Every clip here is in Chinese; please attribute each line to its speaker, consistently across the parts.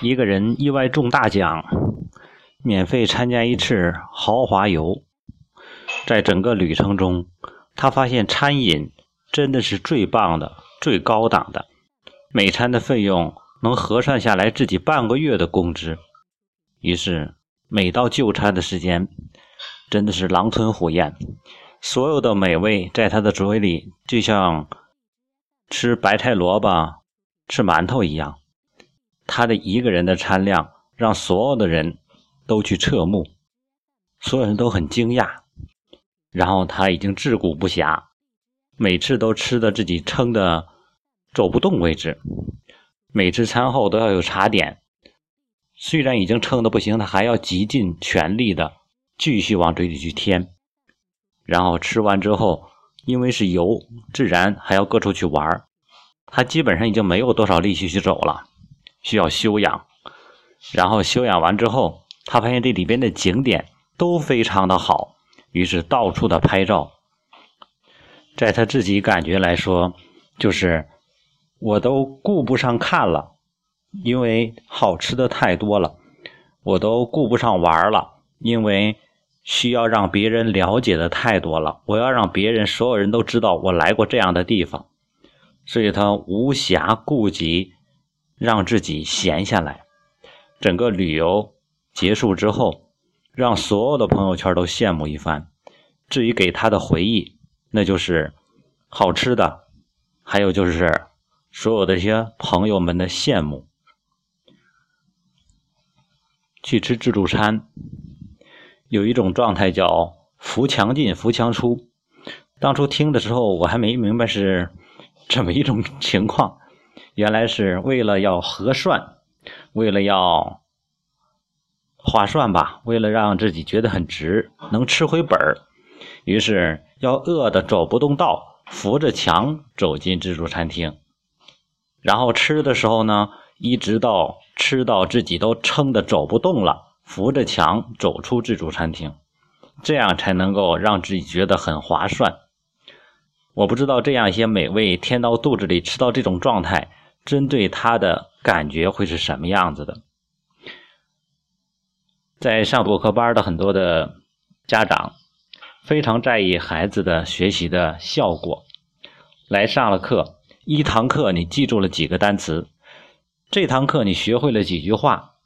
Speaker 1: 一个人意外中大奖，免费参加一次豪华游。在整个旅程中，他发现餐饮真的是最棒的、最高档的，每餐的费用能核算下来自己半个月的工资。于是，每到就餐的时间，真的是狼吞虎咽，所有的美味在他的嘴里就像吃白菜萝卜、吃馒头一样。他的一个人的餐量让所有的人都去侧目，所有人都很惊讶。然后他已经自顾不暇，每次都吃的自己撑的走不动为止。每次餐后都要有茶点，虽然已经撑的不行，他还要极尽全力的继续往嘴里去添。然后吃完之后，因为是油，自然还要各处去玩他基本上已经没有多少力气去走了。需要休养，然后休养完之后，他发现这里边的景点都非常的好，于是到处的拍照。在他自己感觉来说，就是我都顾不上看了，因为好吃的太多了；我都顾不上玩了，因为需要让别人了解的太多了。我要让别人所有人都知道我来过这样的地方，所以他无暇顾及。让自己闲下来，整个旅游结束之后，让所有的朋友圈都羡慕一番。至于给他的回忆，那就是好吃的，还有就是所有的一些朋友们的羡慕。去吃自助餐，有一种状态叫“扶墙进，扶墙出”。当初听的时候，我还没明白是这么一种情况。原来是为了要合算，为了要划算吧，为了让自己觉得很值，能吃回本儿，于是要饿得走不动道，扶着墙走进自助餐厅，然后吃的时候呢，一直到吃到自己都撑得走不动了，扶着墙走出自助餐厅，这样才能够让自己觉得很划算。我不知道这样一些美味填到肚子里，吃到这种状态。针对他的感觉会是什么样子的？在上补课班的很多的家长非常在意孩子的学习的效果。来上了课，一堂课你记住了几个单词？这堂课你学会了几句话？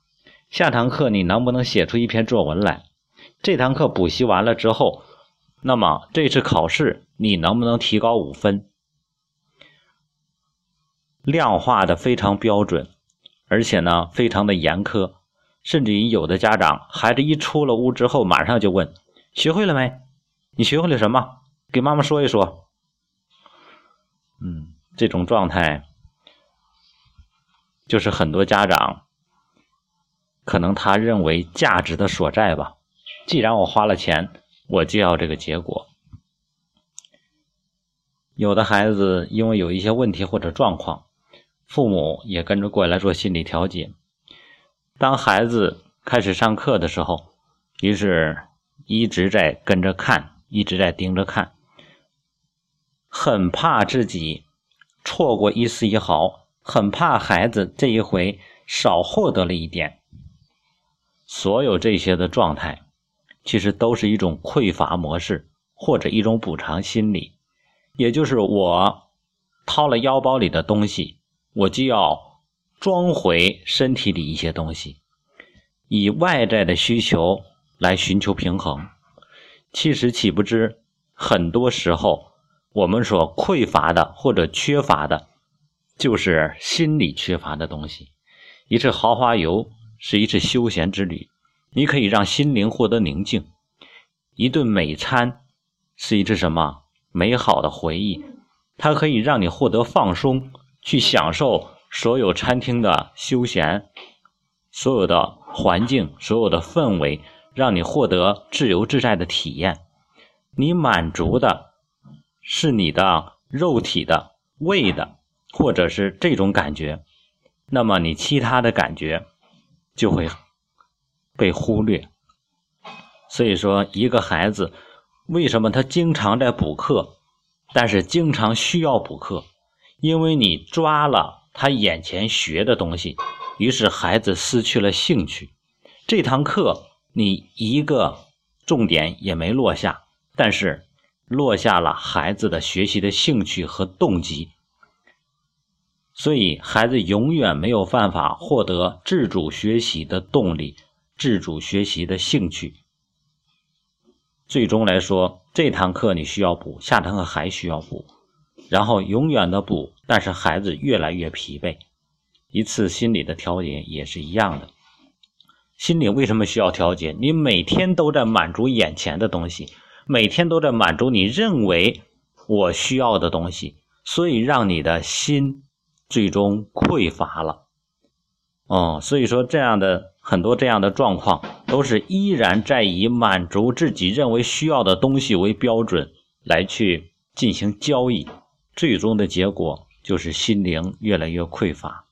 Speaker 1: 下堂课你能不能写出一篇作文来？这堂课补习完了之后，那么这次考试你能不能提高五分？量化的非常标准，而且呢非常的严苛，甚至于有的家长孩子一出了屋之后，马上就问：学会了没？你学会了什么？给妈妈说一说。嗯，这种状态就是很多家长可能他认为价值的所在吧。既然我花了钱，我就要这个结果。有的孩子因为有一些问题或者状况。父母也跟着过来做心理调节。当孩子开始上课的时候，于是一直在跟着看，一直在盯着看，很怕自己错过一丝一毫，很怕孩子这一回少获得了一点。所有这些的状态，其实都是一种匮乏模式，或者一种补偿心理，也就是我掏了腰包里的东西。我就要装回身体里一些东西，以外在的需求来寻求平衡。其实岂不知，很多时候我们所匮乏的或者缺乏的，就是心理缺乏的东西。一次豪华游是一次休闲之旅，你可以让心灵获得宁静；一顿美餐是一次什么美好的回忆，它可以让你获得放松。去享受所有餐厅的休闲，所有的环境，所有的氛围，让你获得自由自在的体验。你满足的是你的肉体的胃的，或者是这种感觉，那么你其他的感觉就会被忽略。所以说，一个孩子为什么他经常在补课，但是经常需要补课？因为你抓了他眼前学的东西，于是孩子失去了兴趣。这堂课你一个重点也没落下，但是落下了孩子的学习的兴趣和动机。所以，孩子永远没有办法获得自主学习的动力、自主学习的兴趣。最终来说，这堂课你需要补，下堂课还需要补，然后永远的补，但是孩子越来越疲惫。一次心理的调节也是一样的。心理为什么需要调节？你每天都在满足眼前的东西，每天都在满足你认为我需要的东西，所以让你的心。最终匮乏了，哦，所以说这样的很多这样的状况，都是依然在以满足自己认为需要的东西为标准来去进行交易，最终的结果就是心灵越来越匮乏。